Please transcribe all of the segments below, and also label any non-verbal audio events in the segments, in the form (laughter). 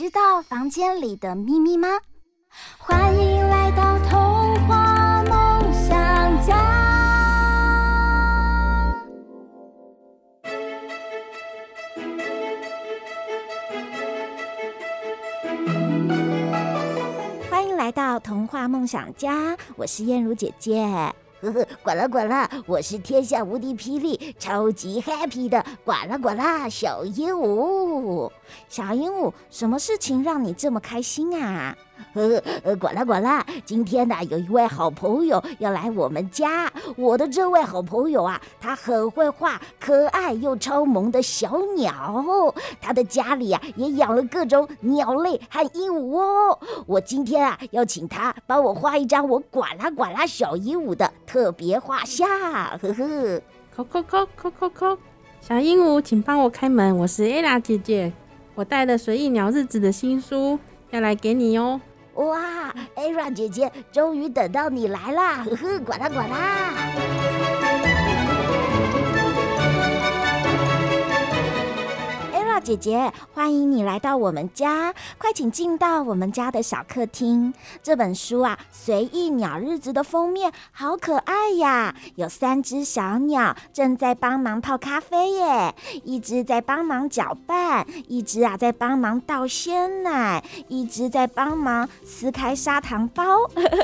知道房间里的秘密吗？欢迎来到童话梦想家。欢迎来到童话梦想家，我是燕如姐姐。呵呵，呱啦管啦，我是天下无敌霹雳、超级 happy 的管啦管啦小鹦鹉。小鹦鹉，什么事情让你这么开心啊？呃 (laughs) 呃，呱啦呱啦！今天呢，有一位好朋友要来我们家。我的这位好朋友啊，他很会画可爱又超萌的小鸟。他的家里啊，也养了各种鸟类和鹦鹉哦。我今天啊，要请他帮我画一张我呱啦呱啦小鹦鹉的特别画像。呵呵，扣扣扣扣扣扣，小鹦鹉，请帮我开门。我是 Ella 姐姐，我带了《随意鸟日子》的新书要来给你哦。哇，Ara 姐姐，终于等到你来啦！呵呵，呱啦呱啦。姐姐，欢迎你来到我们家，快请进到我们家的小客厅。这本书啊，《随意鸟日子》的封面好可爱呀，有三只小鸟正在帮忙泡咖啡耶，一只在帮忙搅拌，一只啊在帮忙倒鲜奶，一只在帮忙撕开砂糖包。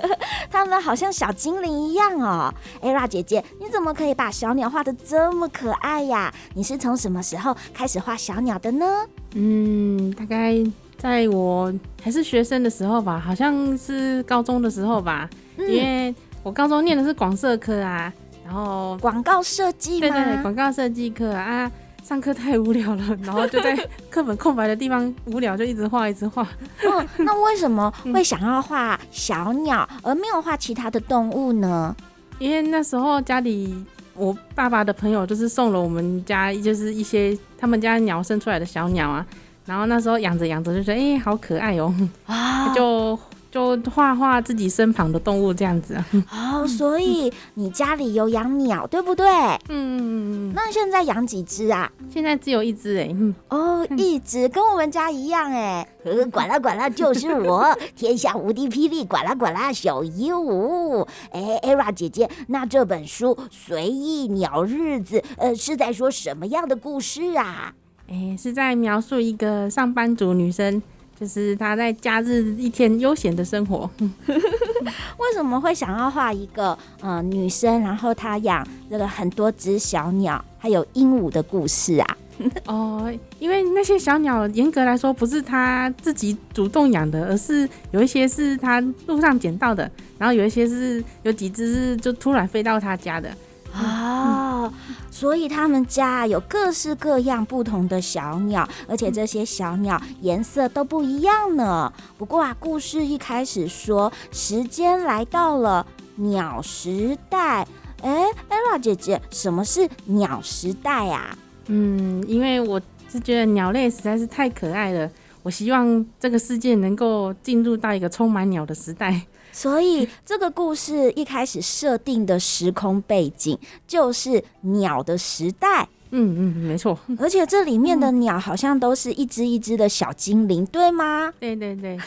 (laughs) 它们好像小精灵一样哦。艾拉姐姐，你怎么可以把小鸟画得这么可爱呀？你是从什么时候开始画小鸟的？的呢？嗯，大概在我还是学生的时候吧，好像是高中的时候吧。嗯、因为我高中念的是广设科啊，然后广告设计，对对对，广告设计课啊，上课太无聊了，然后就在 (laughs) 课本空白的地方无聊就一直画一直画。嗯，那为什么 (laughs) 会想要画小鸟，而没有画其他的动物呢？因为那时候家里。我爸爸的朋友就是送了我们家，就是一些他们家鸟生出来的小鸟啊，然后那时候养着养着就觉得，哎、欸，好可爱哦、喔，啊，就。就画画自己身旁的动物这样子啊。哦，所以你家里有养鸟，对不对？嗯。那现在养几只啊？现在只有一只哎。哦，一只跟我们家一样哎。管啦管啦，就是我，天下无敌霹雳管啦管啦小鹦鹉。哎，Ella 姐姐，那这本书《随意鸟日子》呃是在说什么样的故事啊？哎，是在描述一个上班族女生。就是他在假日一天悠闲的生活。为什么会想要画一个呃女生，然后她养这个很多只小鸟，还有鹦鹉的故事啊？(laughs) 哦，因为那些小鸟严格来说不是他自己主动养的，而是有一些是他路上捡到的，然后有一些是有几只是就突然飞到他家的。哦，所以他们家有各式各样不同的小鸟，而且这些小鸟颜色都不一样呢。不过啊，故事一开始说时间来到了鸟时代。哎，Ella 姐姐，什么是鸟时代啊？嗯，因为我是觉得鸟类实在是太可爱了，我希望这个世界能够进入到一个充满鸟的时代。所以这个故事一开始设定的时空背景就是鸟的时代。嗯嗯，没错。而且这里面的鸟好像都是一只一只的小精灵，对吗？对对对。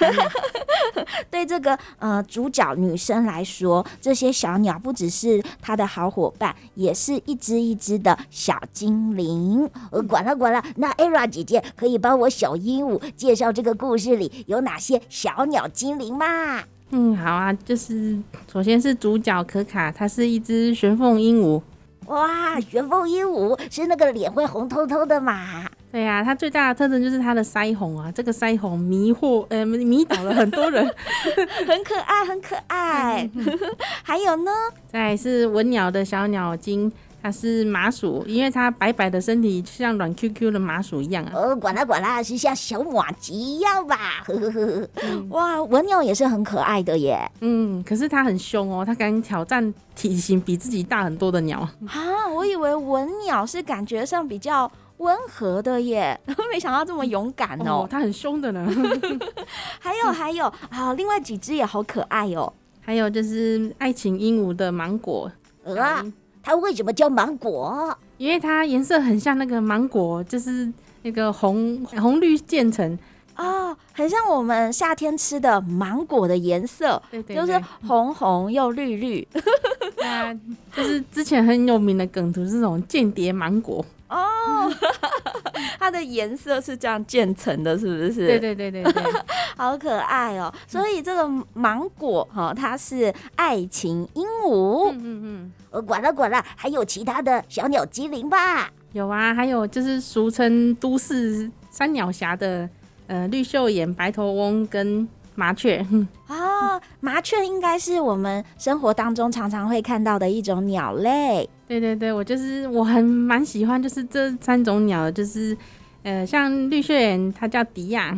对 (laughs) 这个呃主角女生来说，这些小鸟不只是她的好伙伴，也是一只一只的小精灵。呃，管了管了，那 Ella 姐姐可以帮我小鹦鹉介绍这个故事里有哪些小鸟精灵吗？嗯，好啊，就是首先是主角可卡，它是一只玄凤鹦鹉。哇，玄凤鹦鹉是那个脸会红彤彤的嘛？对呀、啊，它最大的特征就是它的腮红啊，这个腮红迷惑呃迷倒了很多人，(laughs) 很可爱，很可爱。(laughs) 还有呢？再来是文鸟的小鸟精，它是麻薯，因为它白白的身体像软 Q Q 的麻薯一样啊。哦，管啦管啦，是像小马吉一样吧？呵呵呵。嗯、(laughs) 哇，文鸟也是很可爱的耶。嗯，可是它很凶哦，它敢挑战体型比自己大很多的鸟。啊，我以为文鸟是感觉上比较温和的耶，(laughs) 没想到这么勇敢哦。哦，它很凶的呢。还 (laughs) 有还有，好，另外几只也好可爱哦。还有就是爱情鹦鹉的芒果。啊。它为什么叫芒果？因为它颜色很像那个芒果，就是那个红红绿渐层啊，很像我们夏天吃的芒果的颜色，对对，就是红红又绿绿。(laughs) 那就是之前很有名的梗图是这种间谍芒果哦，(laughs) 它的颜色是这样渐层的，是不是？对对对对对，(laughs) 好可爱哦。所以这个芒果哈，它是爱情鹦鹉。嗯嗯嗯。呃，管了管了，还有其他的小鸟精灵吧？有啊，还有就是俗称都市三鸟侠的呃绿袖眼、白头翁跟麻雀。(laughs) 啊，麻雀应该是我们生活当中常常会看到的一种鸟类。对对对，我就是我很蛮喜欢，就是这三种鸟，就是呃像绿血眼它叫迪亚，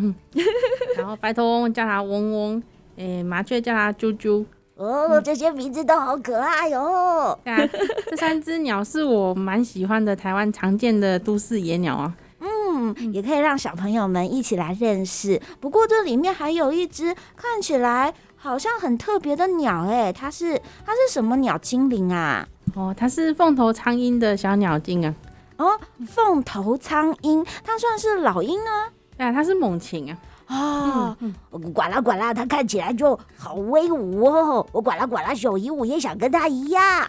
(laughs) 然后白头翁叫它嗡嗡，诶、欸、麻雀叫它啾啾。哦，这些名字都好可爱哦！对啊，这三只鸟是我蛮喜欢的台湾常见的都市野鸟啊。嗯，也可以让小朋友们一起来认识。不过这里面还有一只看起来好像很特别的鸟，哎，它是它是什么鸟精灵啊？哦，它是凤头苍鹰的小鸟精啊。哦，凤头苍鹰，它算是老鹰啊？对啊，它是猛禽啊。啊，管啦管啦，他看起来就好威武哦！我管啦管啦，小鹦鹉也想跟他一样。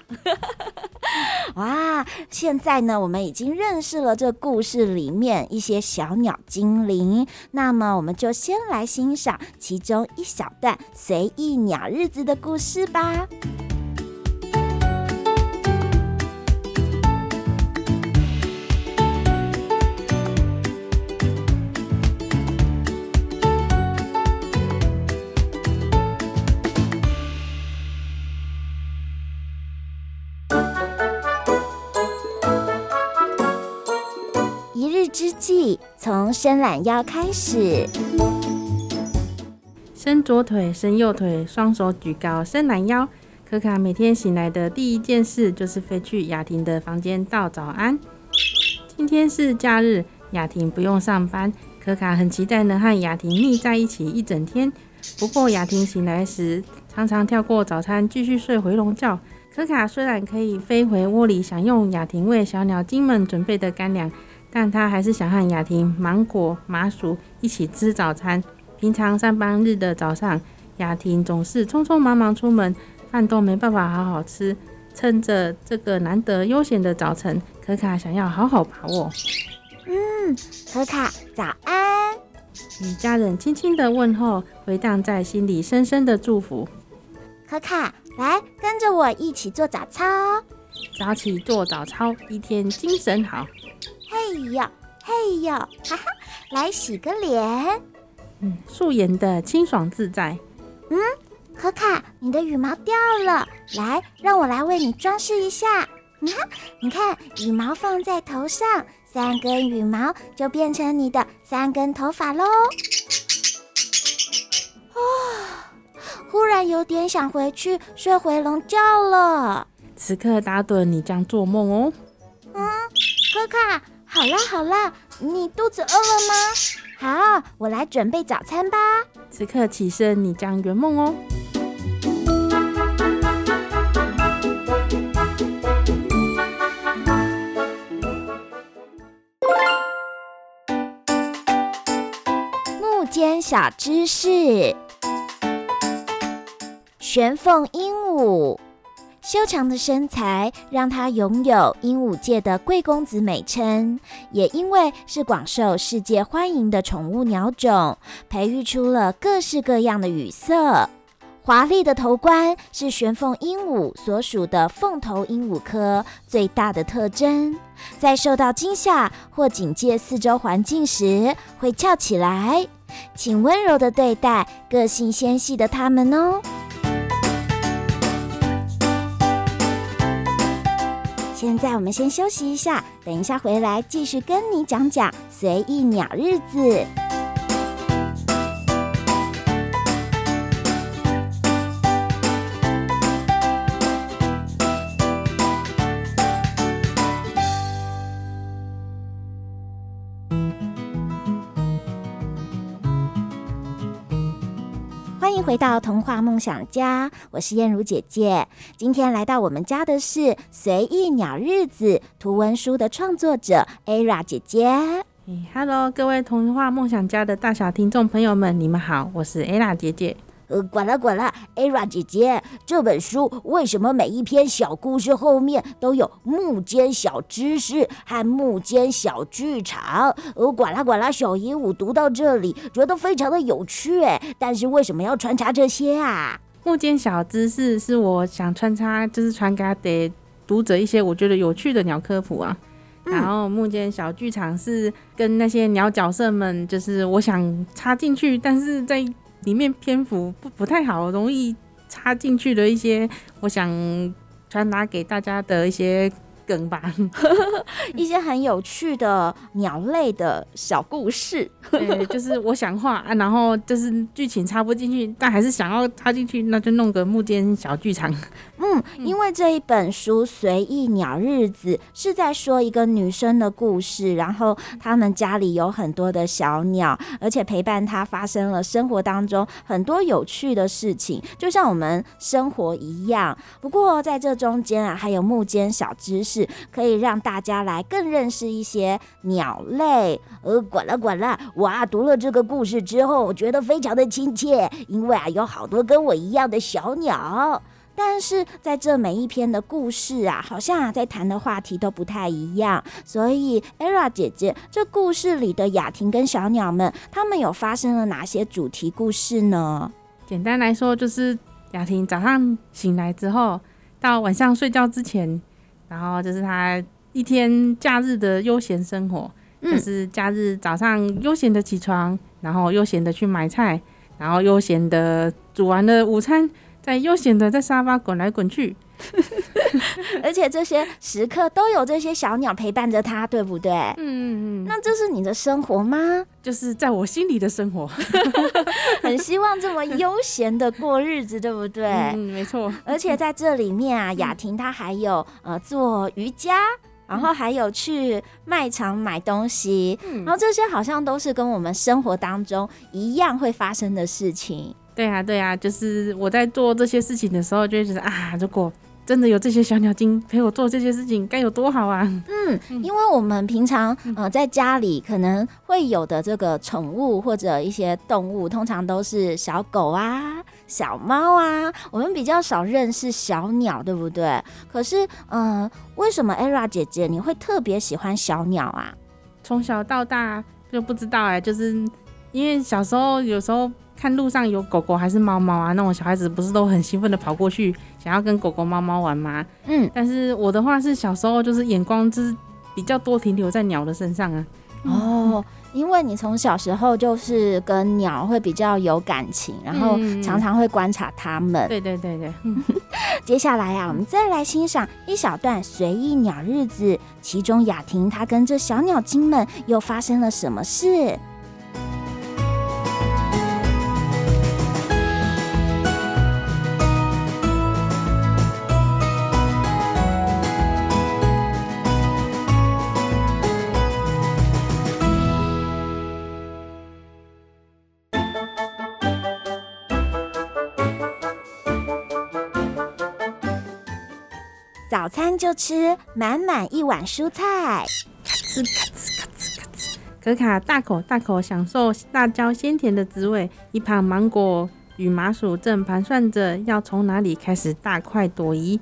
(laughs) 哇，现在呢，我们已经认识了这故事里面一些小鸟精灵，那么我们就先来欣赏其中一小段随意鸟日子的故事吧。记从伸懒腰开始，伸左腿，伸右腿，双手举高，伸懒腰。可卡每天醒来的第一件事就是飞去雅婷的房间道早安。今天是假日，雅婷不用上班，可卡很期待能和雅婷腻在一起一整天。不过雅婷醒来时常常跳过早餐，继续睡回笼觉。可卡虽然可以飞回窝里享用雅婷为小鸟精们准备的干粮。但他还是想和雅婷、芒果、麻薯一起吃早餐。平常上班日的早上，雅婷总是匆匆忙忙出门，饭都没办法好好吃。趁着这个难得悠闲的早晨，可卡想要好好把握。嗯，可卡早安，与家人轻轻的问候，回荡在心里深深的祝福。可卡，来跟着我一起做早操。早起做早操，一天精神好。嘿呦，嘿呦，哈哈，来洗个脸。嗯，素颜的清爽自在。嗯，可卡，你的羽毛掉了，来，让我来为你装饰一下。你看，你看，羽毛放在头上，三根羽毛就变成你的三根头发喽。啊、哦，忽然有点想回去睡回笼觉了。此刻打盹，你将做梦哦。嗯，可卡。好啦好啦，你肚子饿了吗？好，我来准备早餐吧。此刻起身，你将圆梦哦。木间小知识：玄凤鹦鹉。修长的身材让它拥有鹦鹉界的贵公子美称，也因为是广受世界欢迎的宠物鸟种，培育出了各式各样的羽色。华丽的头冠是玄凤鹦鹉所属的凤头鹦鹉科最大的特征，在受到惊吓或警戒四周环境时会翘起来，请温柔地对待个性纤细的它们哦。现在我们先休息一下，等一下回来继续跟你讲讲随意鸟日子。回到童话梦想家，我是燕如姐姐。今天来到我们家的是随意鸟日子图文书的创作者 Era 姐姐。Hello，各位童话梦想家的大小听众朋友们，你们好，我是 Era 姐姐。呃，管啦管啦，Era 姐姐，这本书为什么每一篇小故事后面都有木间小知识和木间小剧场？呃，管啦管啦，小鹦鹉读到这里觉得非常的有趣，哎，但是为什么要穿插这些啊？木间小知识是我想穿插，就是传给读者一些我觉得有趣的鸟科普啊。嗯、然后木间小剧场是跟那些鸟角色们，就是我想插进去，但是在里面篇幅不不太好，容易插进去的一些，我想传达给大家的一些。梗吧，(laughs) 一些很有趣的鸟类的小故事。(laughs) 对，就是我想画啊，然后就是剧情插不进去，但还是想要插进去，那就弄个木间小剧场。(laughs) 嗯，因为这一本书《随意鸟日子》是在说一个女生的故事，然后他们家里有很多的小鸟，而且陪伴她发生了生活当中很多有趣的事情，就像我们生活一样。不过在这中间啊，还有木间小知识。是可以让大家来更认识一些鸟类。呃，管了管了，哇，读了这个故事之后，我觉得非常的亲切，因为啊，有好多跟我一样的小鸟。但是在这每一篇的故事啊，好像啊在谈的话题都不太一样。所以，Era 姐姐，这故事里的雅婷跟小鸟们，他们有发生了哪些主题故事呢？简单来说，就是雅婷早上醒来之后，到晚上睡觉之前。然后就是他一天假日的悠闲生活，嗯、就是假日早上悠闲的起床，然后悠闲的去买菜，然后悠闲的煮完了午餐，再悠闲的在沙发滚来滚去。(laughs) 而且这些时刻都有这些小鸟陪伴着他，对不对？嗯嗯嗯。那这是你的生活吗？就是在我心里的生活。(laughs) 很希望这么悠闲的过日子，对不对？嗯，没错。而且在这里面啊，雅婷她还有呃做瑜伽，然后还有去卖场买东西，然后这些好像都是跟我们生活当中一样会发生的事情。对啊，对啊，就是我在做这些事情的时候，就会觉得啊，如果真的有这些小鸟精陪我做这些事情，该有多好啊！嗯，因为我们平常呃在家里可能会有的这个宠物或者一些动物，通常都是小狗啊、小猫啊，我们比较少认识小鸟，对不对？可是，嗯、呃，为什么 Era 姐姐你会特别喜欢小鸟啊？从小到大就不知道哎、欸，就是因为小时候有时候。看路上有狗狗还是猫猫啊，那种小孩子不是都很兴奋的跑过去，想要跟狗狗猫猫玩吗？嗯，但是我的话是小时候就是眼光就是比较多停留在鸟的身上啊。哦，因为你从小时候就是跟鸟会比较有感情，然后常常会观察它们。对对对对。(laughs) 接下来啊，我们再来欣赏一小段随意鸟日子，其中雅婷她跟这小鸟精们又发生了什么事？就吃满满一碗蔬菜，咔哧咔哧咔哧咔哧。可卡大口大口享受辣椒鲜甜的滋味，一旁芒果与麻薯正盘算着要从哪里开始大快朵颐。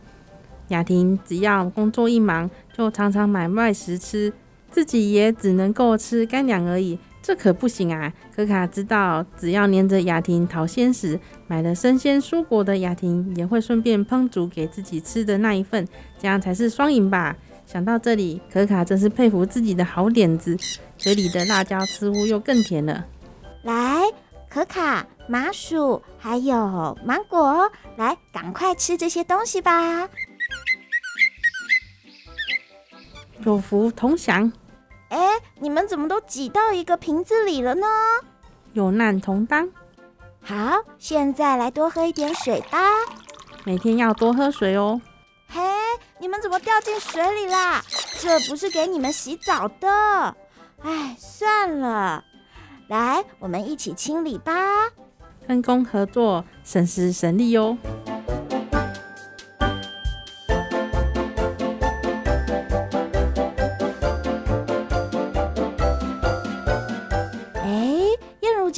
雅婷只要工作一忙，就常常买外食吃，自己也只能够吃干粮而已。这可不行啊！可卡知道，只要黏着雅婷讨鲜时，买了生鲜蔬果的雅婷也会顺便烹煮给自己吃的那一份，这样才是双赢吧？想到这里，可卡真是佩服自己的好点子，嘴里的辣椒似乎又更甜了。来，可卡、麻薯还有芒果，来，赶快吃这些东西吧！有福同享。哎，你们怎么都挤到一个瓶子里了呢？有难同当。好，现在来多喝一点水吧。每天要多喝水哦。嘿，你们怎么掉进水里啦？这不是给你们洗澡的。哎，算了，来，我们一起清理吧。分工合作，省时省力哟。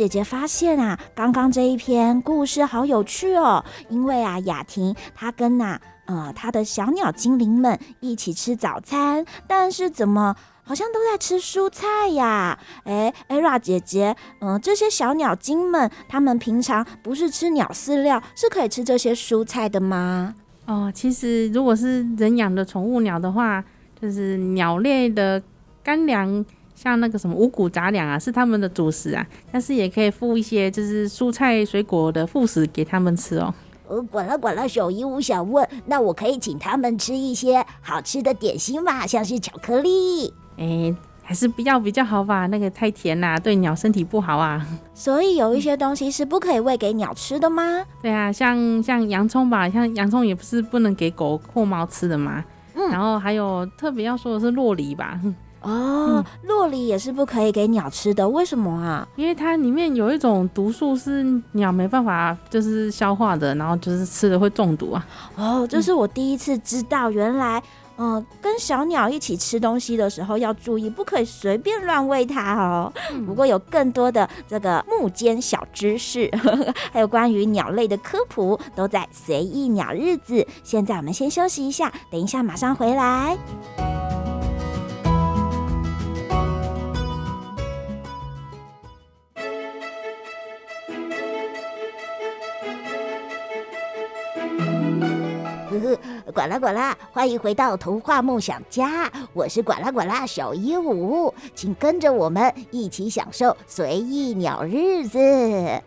姐姐发现啊，刚刚这一篇故事好有趣哦。因为啊，雅婷她跟呐、呃，她的小鸟精灵们一起吃早餐，但是怎么好像都在吃蔬菜呀？哎，Era 姐姐，嗯、这些小鸟精们，他们平常不是吃鸟饲料，是可以吃这些蔬菜的吗？哦，其实如果是人养的宠物鸟的话，就是鸟类的干粮。像那个什么五谷杂粮啊，是他们的主食啊，但是也可以附一些就是蔬菜水果的副食给他们吃哦。呃，管了管了，小姨，我想问，那我可以请他们吃一些好吃的点心吗？像是巧克力？哎、欸，还是不要比较好吧，那个太甜啦，对鸟身体不好啊。所以有一些东西是不可以喂给鸟吃的吗？对啊，像像洋葱吧，像洋葱也不是不能给狗或猫吃的嘛。嗯，然后还有特别要说的是洛梨吧。哦，洛梨也是不可以给鸟吃的，为什么啊？因为它里面有一种毒素是鸟没办法就是消化的，然后就是吃了会中毒啊。哦，这是我第一次知道，原来，嗯、呃，跟小鸟一起吃东西的时候要注意，不可以随便乱喂它哦。不过有更多的这个木间小知识，呵 (laughs) 呵还有关于鸟类的科普，都在随意鸟日子。现在我们先休息一下，等一下马上回来。呱啦呱啦，欢迎回到童话梦想家，我是呱啦呱啦小鹦鹉，请跟着我们一起享受随意鸟日子。(laughs)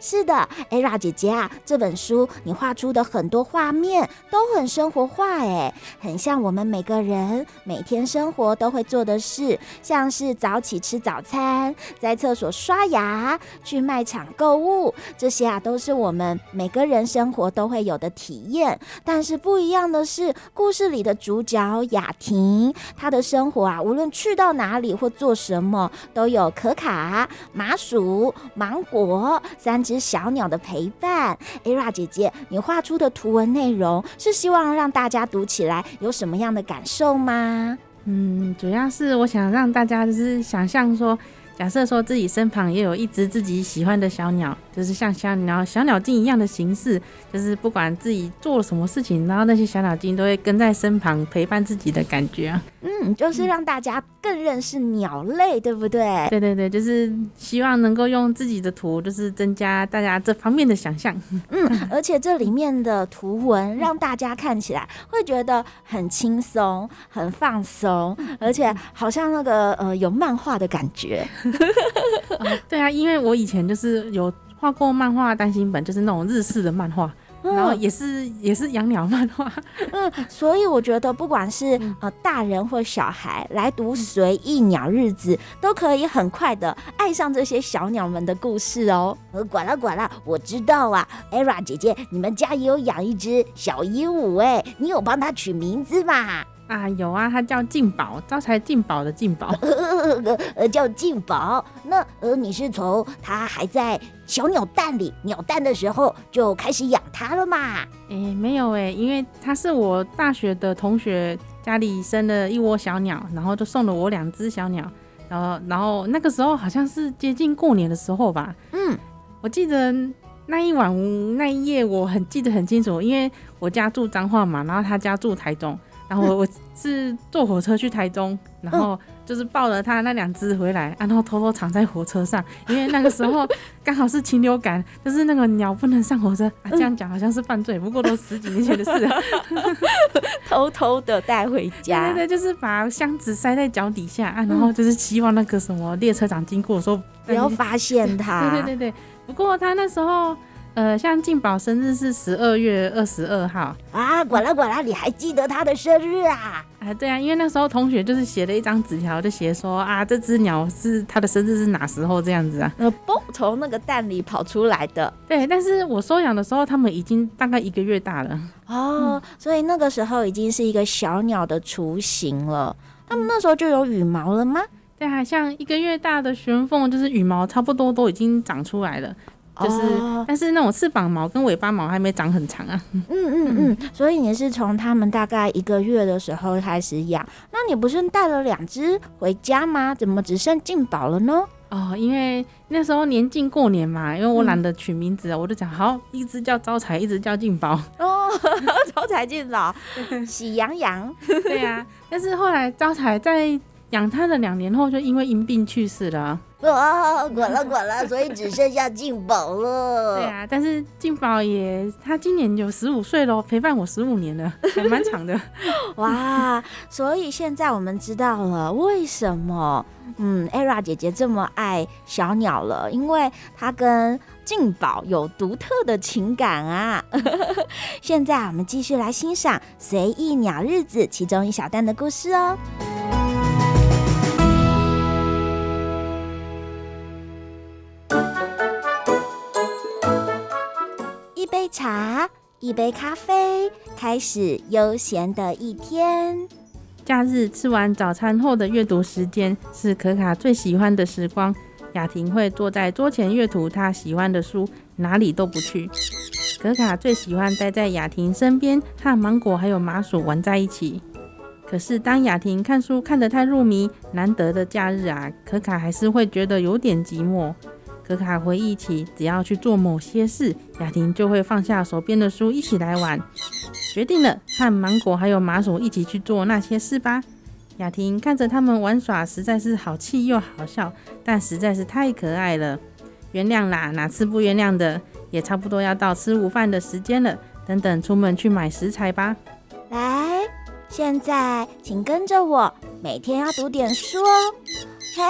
是的，Era 姐姐啊，这本书你画出的很多画面都很生活化，哎，很像我们每个人每天生活都会做的事，像是早起吃早餐，在厕所刷牙，去卖场购物，这些啊都是我们每个人生活都会有的体验。但是不一样的是，故事里的主角雅婷，她的生活啊，无论去到哪里或做什么，都有可卡、麻薯、芒果三只小鸟的陪伴。Era 姐姐，你画出的图文内容是希望让大家读起来有什么样的感受吗？嗯，主要是我想让大家就是想象说。假设说自己身旁也有一只自己喜欢的小鸟，就是像小鸟、小鸟精一样的形式，就是不管自己做了什么事情，然后那些小鸟精都会跟在身旁陪伴自己的感觉啊。嗯，就是让大家更认识鸟类，对不对？对对对，就是希望能够用自己的图，就是增加大家这方面的想象。嗯，而且这里面的图文让大家看起来会觉得很轻松、很放松，而且好像那个呃有漫画的感觉。(laughs) 哦、对啊，因为我以前就是有画过漫画单行本，就是那种日式的漫画，嗯、然后也是也是养鸟漫画，嗯，所以我觉得不管是呃大人或小孩来读《随意鸟日子》，都可以很快的爱上这些小鸟们的故事哦。呃，管了管了，我知道啊，Era 姐姐，你们家也有养一只小鹦鹉哎，你有帮它取名字吗？啊，有啊，它叫进宝，招财进宝的进宝，呃呃，叫进宝。那呃，你是从它还在小鸟蛋里鸟蛋的时候就开始养它了嘛？哎、欸，没有哎、欸，因为它是我大学的同学家里生了一窝小鸟，然后就送了我两只小鸟，然后然后那个时候好像是接近过年的时候吧。嗯，我记得那一晚那一夜我很记得很清楚，因为我家住彰化嘛，然后他家住台中。然后我是坐火车去台中，然后就是抱了他那两只回来，然后偷偷藏在火车上，因为那个时候 (laughs) 刚好是禽流感，就是那个鸟不能上火车啊。这样讲好像是犯罪，不过都十几年前的事了。(laughs) 偷偷的带回家，对对对，就是把箱子塞在脚底下啊，然后就是希望那个什么列车长经过的时候不要发现它。(laughs) 对对对对，不过他那时候。呃，像静宝生日是十二月二十二号啊，管了管了，你还记得他的生日啊？啊，对啊，因为那时候同学就是写了一张纸条，就写说啊，这只鸟是他的生日是哪时候这样子啊？呃，嘣，从那个蛋里跑出来的。对，但是我收养的时候，他们已经大概一个月大了。哦，所以那个时候已经是一个小鸟的雏形了。他们那时候就有羽毛了吗？对啊，像一个月大的玄凤，就是羽毛差不多都已经长出来了。就是，哦、但是那种翅膀毛跟尾巴毛还没长很长啊。嗯嗯嗯，所以你是从他们大概一个月的时候开始养，那你不是带了两只回家吗？怎么只剩静宝了呢？哦，因为那时候年近过年嘛，因为我懒得取名字，嗯、我就讲好，一只叫招财，一只叫进宝。哦，(laughs) 招财进宝，喜羊羊。对呀、啊，但是后来招财在养它的两年后，就因为因病去世了。哇，滚了滚了，所以只剩下静宝了。对啊，(laughs) 但是静宝也，他今年有十五岁喽，陪伴我十五年了，还蛮长的。(laughs) 哇，所以现在我们知道了为什么，嗯，Era 姐姐这么爱小鸟了，因为她跟静宝有独特的情感啊。(laughs) 现在我们继续来欣赏《随意鸟日子》其中一小段的故事哦。杯茶，一杯咖啡，开始悠闲的一天。假日吃完早餐后的阅读时间是可卡最喜欢的时光。雅婷会坐在桌前阅读她喜欢的书，哪里都不去。可卡最喜欢待在雅婷身边，和芒果还有麻薯玩在一起。可是当雅婷看书看得太入迷，难得的假日啊，可卡还是会觉得有点寂寞。可卡回忆起，只要去做某些事，雅婷就会放下手边的书，一起来玩。决定了，和芒果还有麻薯一起去做那些事吧。雅婷看着他们玩耍，实在是好气又好笑，但实在是太可爱了。原谅啦，哪次不原谅的？也差不多要到吃午饭的时间了，等等出门去买食材吧。来，现在请跟着我，每天要读点书哦。嘿，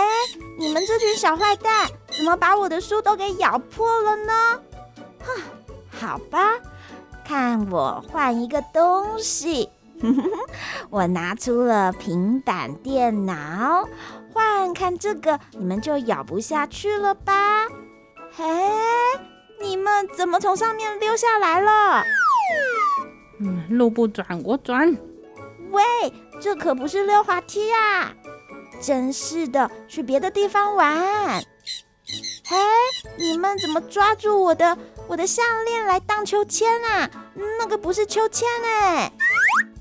你们这群小坏蛋！怎么把我的书都给咬破了呢？哼，好吧，看我换一个东西。(laughs) 我拿出了平板电脑，换看这个，你们就咬不下去了吧？嘿，你们怎么从上面溜下来了？嗯，路不转我转。喂，这可不是溜滑梯啊！真是的，去别的地方玩。嘿，你们怎么抓住我的我的项链来荡秋千啊？那个不是秋千哎！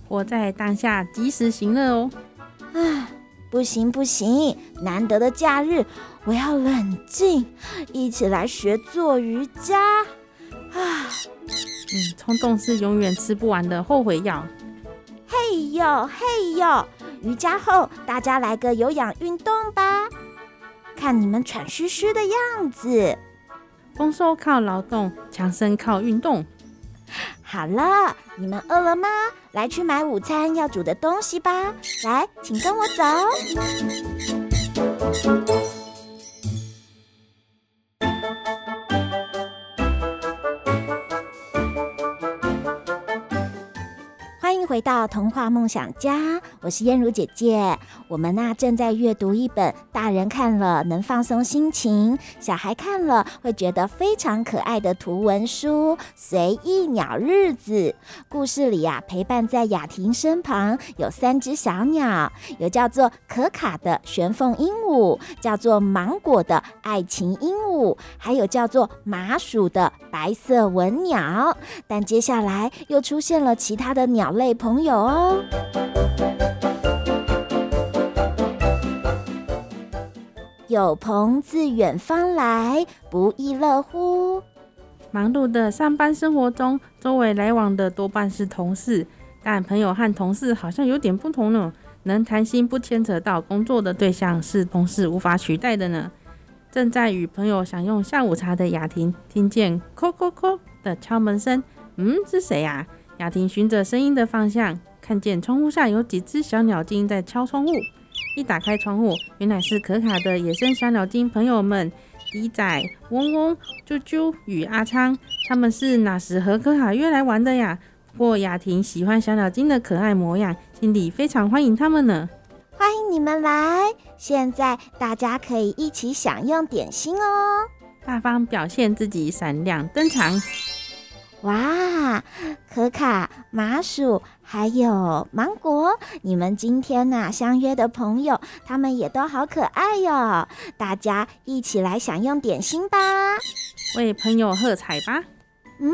活在当下及时行乐哦。啊，不行不行，难得的假日，我要冷静，一起来学做瑜伽。啊，嗯，冲动是永远吃不完的后悔药。嘿呦嘿呦，瑜伽后大家来个有氧运动吧。看你们喘吁吁的样子，丰收靠劳动，强身靠运动。好了，你们饿了吗？来去买午餐要煮的东西吧。来，请跟我走。回到童话梦想家，我是燕如姐姐。我们呢、正在阅读一本大人看了能放松心情，小孩看了会觉得非常可爱的图文书《随意鸟日子》。故事里呀、啊，陪伴在雅婷身旁有三只小鸟，有叫做可卡的玄凤鹦鹉，叫做芒果的爱情鹦鹉，还有叫做麻薯的白色文鸟。但接下来又出现了其他的鸟类。朋朋友哦，有朋自远方来，不亦乐乎？忙碌的上班生活中，周围来往的多半是同事，但朋友和同事好像有点不同呢。能谈心不牵扯到工作的对象，是同事无法取代的呢。正在与朋友享用下午茶的雅婷，听见“叩叩叩”的敲门声，嗯，是谁呀？雅婷循着声音的方向，看见窗户下有几只小鸟精在敲窗户。一打开窗户，原来是可卡的野生小鸟精朋友们——迪仔、嗡嗡、啾啾与阿昌。他们是哪时和可卡约来玩的呀？不不过雅婷喜欢小鸟精的可爱模样，心里非常欢迎他们呢。欢迎你们来！现在大家可以一起享用点心哦。大方表现自己，闪亮登场。哇，可卡、麻薯还有芒果，你们今天呐、啊、相约的朋友，他们也都好可爱哟！大家一起来享用点心吧，为朋友喝彩吧。嗯，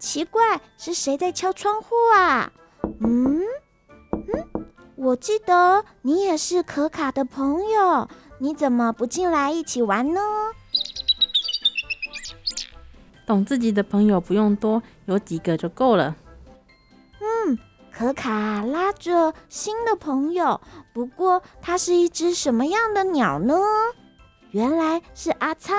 奇怪，是谁在敲窗户啊？嗯嗯，我记得你也是可卡的朋友，你怎么不进来一起玩呢？懂自己的朋友不用多，有几个就够了。嗯，可卡拉着新的朋友，不过它是一只什么样的鸟呢？原来是阿仓。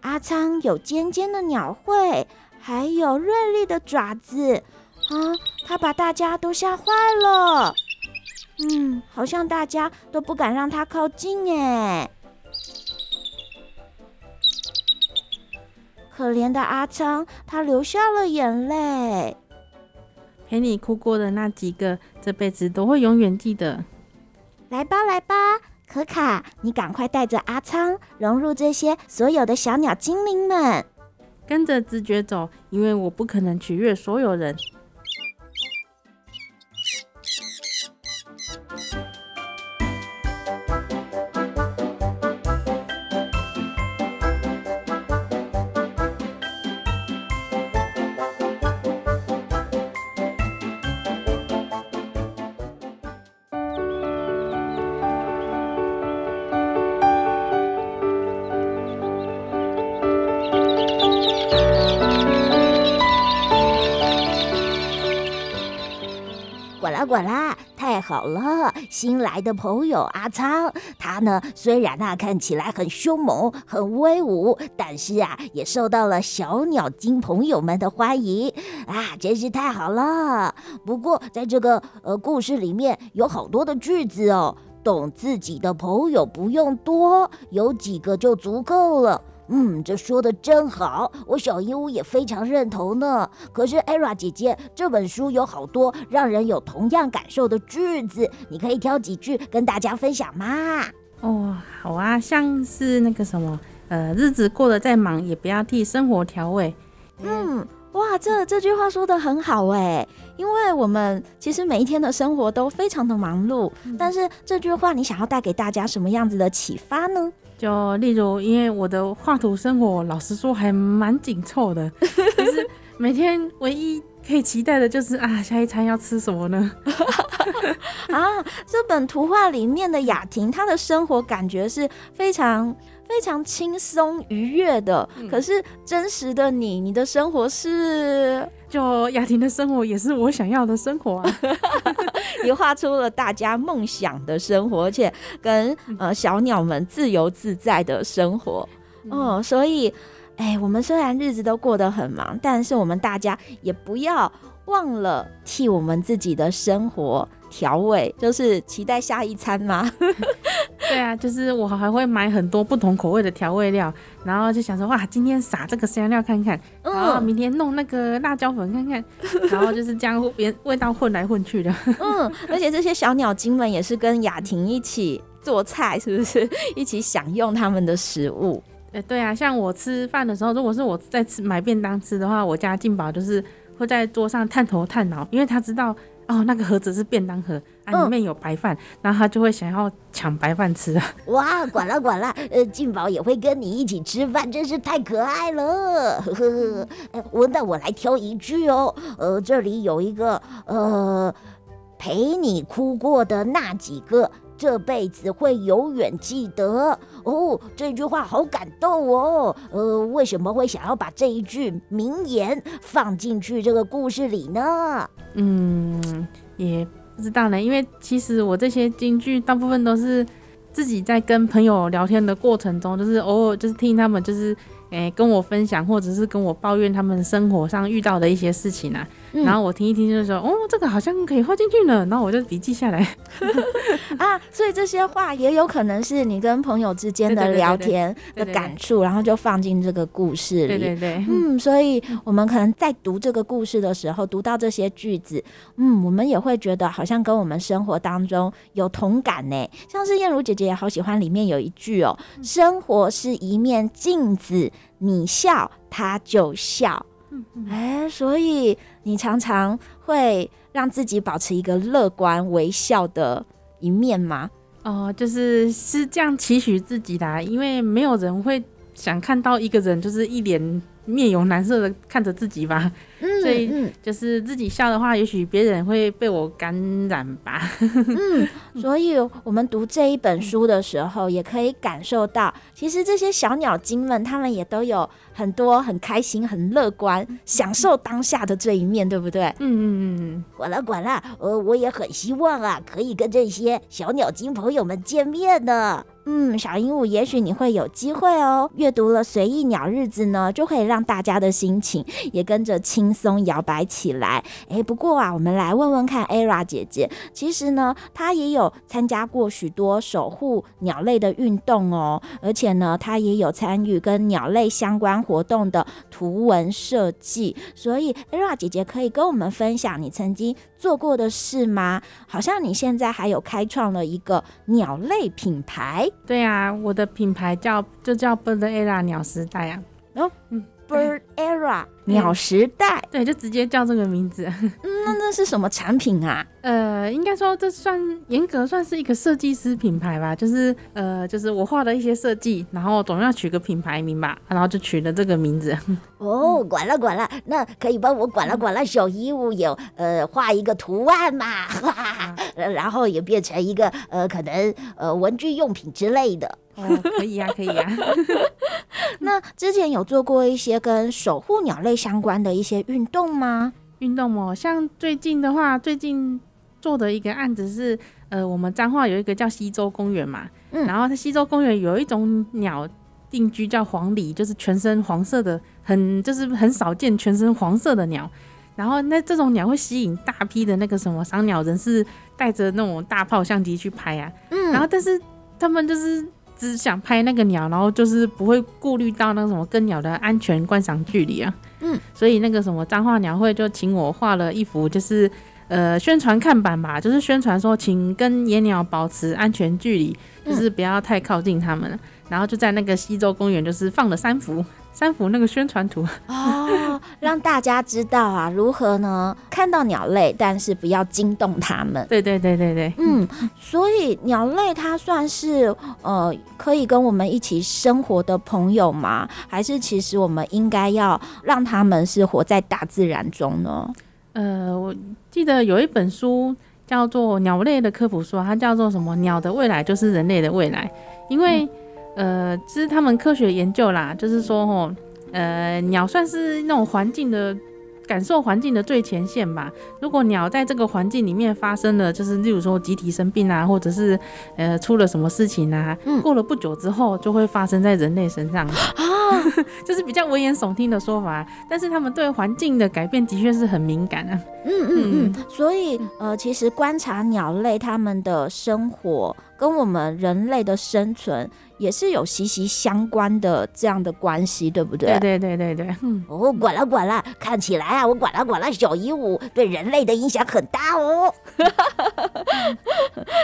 阿仓有尖尖的鸟喙，还有锐利的爪子。啊，它把大家都吓坏了。嗯，好像大家都不敢让它靠近哎。可怜的阿昌，他流下了眼泪。陪你哭过的那几个，这辈子都会永远记得。来吧，来吧，可卡，你赶快带着阿仓融入这些所有的小鸟精灵们，跟着直觉走，因为我不可能取悦所有人。好了！新来的朋友阿仓，他呢虽然啊看起来很凶猛、很威武，但是啊也受到了小鸟精朋友们的欢迎啊，真是太好了。不过在这个呃故事里面有好多的句子哦，懂自己的朋友不用多，有几个就足够了。嗯，这说的真好，我小鹦鹉也非常认同呢。可是艾拉姐姐，这本书有好多让人有同样感受的句子，你可以挑几句跟大家分享吗？哦，好啊，像是那个什么，呃，日子过得再忙，也不要替生活调味。嗯，哇，这这句话说的很好哎，因为我们其实每一天的生活都非常的忙碌，嗯，但是这句话你想要带给大家什么样子的启发呢？就例如，因为我的画图生活，老实说还蛮紧凑的，(laughs) 就是每天唯一可以期待的就是啊，下一餐要吃什么呢？(laughs) 啊，这本图画里面的雅婷，她的生活感觉是非常非常轻松愉悦的，嗯。可是真实的你，你的生活是？就雅婷的生活也是我想要的生活啊！(laughs) 你画出了大家梦想的生活，而且跟呃小鸟们自由自在的生活。哦，所以，哎，我们虽然日子都过得很忙，但是我们大家也不要忘了替我们自己的生活调味，就是期待下一餐吗？(laughs) 对啊，就是我还会买很多不同口味的调味料，然后就想说哇，今天撒这个香料看看，然后明天弄那个辣椒粉看看，(laughs) 然后就是这样别味道混来混去的。嗯，而且这些小鸟精们也是跟雅婷一起做菜，是不是？(laughs) 一起享用他们的食物。哎，对啊，像我吃饭的时候，如果是我在吃买便当吃的话，我家进宝就是会在桌上探头探脑，因为他知道。哦，那个盒子是便当盒啊，里面有白饭，嗯，然后他就会想要抢白饭吃啊。(laughs) 哇，管了管了，呃，进宝也会跟你一起吃饭，真是太可爱了。呵呵，那我来挑一句哦，呃，这里有一个，呃，陪你哭过的那几个。这辈子会永远记得哦，这句话好感动哦。呃，为什么会想要把这一句名言放进去这个故事里呢？嗯，也不知道呢，因为其实我这些金句大部分都是自己在跟朋友聊天的过程中，就是偶尔就是听他们就是诶跟我分享，或者是跟我抱怨他们生活上遇到的一些事情啊。嗯、然后我听一听就说，哦，这个好像可以画进去呢，然后我就笔记下来。(laughs) 啊，所以这些话也有可能是你跟朋友之间的聊天的感触，然后就放进这个故事里。对对对，嗯，所以我们可能在读这个故事的时候，读到这些句子，嗯，我们也会觉得好像跟我们生活当中有同感呢。像是燕如姐姐也好喜欢里面有一句哦，生活是一面镜子，你笑他就笑。嗯嗯，哎，所以你常常会让自己保持一个乐观微笑的一面吗？哦，就是是这样期许自己的啊，因为没有人会想看到一个人就是一脸面有难色的看着自己吧。嗯，所以就是自己笑的话，也许别人会被我感染吧。嗯，(laughs) 所以我们读这一本书的时候，也可以感受到，其实这些小鸟精们，他们也都有很多很开心、很乐观、享受当下的这一面，对不对？嗯嗯嗯，管了管了，呃，我也很希望啊，可以跟这些小鸟精朋友们见面呢。嗯，小鹦鹉，也许你会有机会哦。阅读了《随意鸟日子》呢，就可以让大家的心情也跟着轻松摇摆起来。哎，不过啊，我们来问问看，Era 姐姐，其实呢，她也有参加过许多守护鸟类的运动哦，而且呢，她也有参与跟鸟类相关活动的图文设计。所以，Era 姐姐可以跟我们分享你曾经做过的事吗？好像你现在还有开创了一个鸟类品牌。对啊，我的品牌叫就叫 Bird Era 鸟时代啊。哦，嗯，Bird Era 鸟时代，对，就直接叫这个名字。(laughs) 嗯，那那是什么产品啊？呃，应该说这算严格算是一个设计师品牌吧。就是呃，就是我画的一些设计，然后总要取个品牌名吧，然后就取了这个名字。(laughs) 哦，管了管了，那可以帮我管了管了小衣物有呃画一个图案嘛？啊、(laughs) 然后也变成一个呃可能呃文具用品之类的。哦，可以呀、啊，可以呀、啊。(laughs) 那之前有做过一些跟守护鸟类相关的一些运动吗？运动哦，像最近的话，最近做的一个案子是，呃，我们彰化有一个叫西洲公园嘛，嗯，然后它西洲公园有一种鸟定居叫黄鹂，就是全身黄色的，很就是很少见全身黄色的鸟。然后那这种鸟会吸引大批的那个什么赏鸟人士带着那种大炮相机去拍啊，嗯，然后但是他们就是。只想拍那个鸟，然后就是不会顾虑到那个什么跟鸟的安全观赏距离啊。嗯，所以那个什么彰化鸟会就请我画了一幅，就是呃宣传看板吧，就是宣传说请跟野鸟保持安全距离，就是不要太靠近它们。嗯、然后就在那个西洲公园，就是放了三幅。三幅那个宣传图哦，(laughs) 让大家知道啊，如何呢看到鸟类，但是不要惊动它们。对对对对对，嗯，所以鸟类它算是呃可以跟我们一起生活的朋友吗？还是其实我们应该要让他们是活在大自然中呢？呃，我记得有一本书叫做《鸟类的科普书》，它叫做什么？鸟的未来就是人类的未来，因为。嗯呃，其实他们科学研究啦，就是说，吼，呃，鸟算是那种环境的感受环境的最前线吧。如果鸟在这个环境里面发生了，就是例如说集体生病啊，或者是呃出了什么事情啊，嗯，过了不久之后就会发生在人类身上啊，(laughs) 就是比较危言耸听的说法。但是他们对环境的改变的确是很敏感啊。嗯嗯嗯，所以呃，其实观察鸟类它们的生活跟我们人类的生存。也是有息息相关的这样的关系，对不对？对对对对对。嗯，哦，管了管了，看起来啊，我管了管了，小鹦鹉对人类的影响很大哦。(laughs)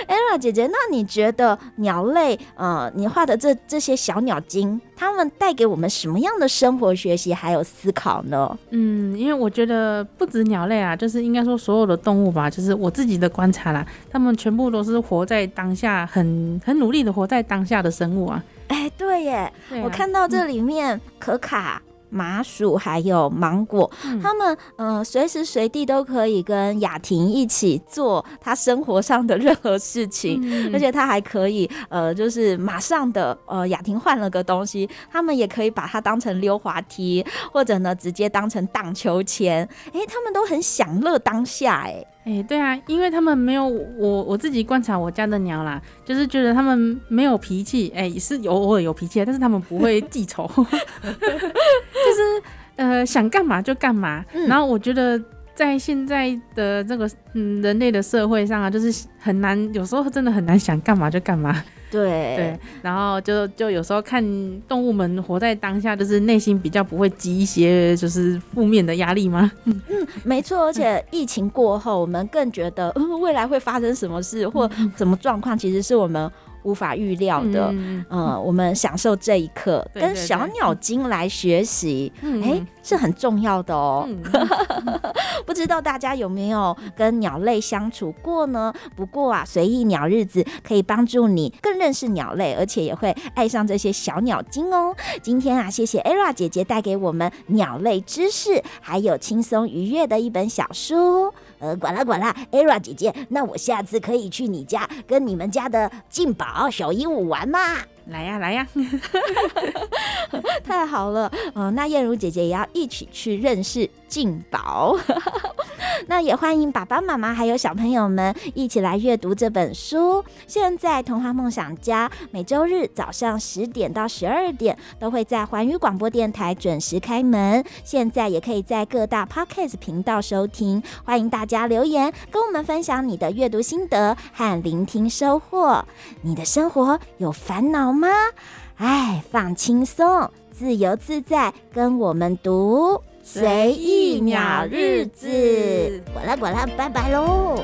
Era 姐姐，那你觉得鸟类，呃，你画的这这些小鸟精，它们带给我们什么样的生活学习还有思考呢？嗯，因为我觉得不止鸟类啊，就是应该说所有的动物吧，就是我自己的观察啦，他们全部都是活在当下，很很努力的活在当下的生物啊。哎，对耶，对啊，我看到这里面，嗯，可卡。麻薯还有芒果，嗯、他们呃随时随地都可以跟雅婷一起做他生活上的任何事情，嗯、而且他还可以呃就是马上的呃雅婷换了个东西，他们也可以把它当成溜滑梯，或者呢直接当成荡秋千，哎，他们都很享乐当下，哎。哎、欸，对啊，因为他们没有我我自己观察我家的鸟啦，就是觉得他们没有脾气，哎、欸，是有偶尔有脾气，但是他们不会记仇，(laughs) 就是呃想干嘛就干嘛。嗯、然后我觉得在现在的这个嗯人类的社会上啊，就是很难，有时候真的很难想干嘛就干嘛。对对，然后就就有时候看动物们活在当下，就是内心比较不会积一些就是负面的压力吗？嗯，没错，而且疫情过后，我们更觉得，嗯，未来会发生什么事或什么状况，其实是我们。无法预料的，嗯，呃、我们享受这一刻，跟小鸟精来学习，哎、嗯欸，是很重要的哦。嗯、(laughs) 不知道大家有没有跟鸟类相处过呢？不过啊，随意鸟日子可以帮助你更认识鸟类，而且也会爱上这些小鸟精哦。今天啊，谢谢 Era 姐姐带给我们鸟类知识，还有轻松愉悦的一本小书。呃，管啦管啦，Era 姐姐，那我下次可以去你家跟你们家的静宝好小鹦鹉玩嘛？来呀来呀，(laughs) 太好了！嗯、那燕如姐姐也要一起去认识静宝。(laughs) 那也欢迎爸爸妈妈还有小朋友们一起来阅读这本书。现在童话梦想家每周日早上十点到十二点都会在环宇广播电台准时开门，现在也可以在各大 Podcast 频道收听。欢迎大家留言跟我们分享你的阅读心得和聆听收获。你的生活有烦恼吗？哎，放轻松，自由自在，跟我们读随意鸟日子，管啦管啦，拜拜喽。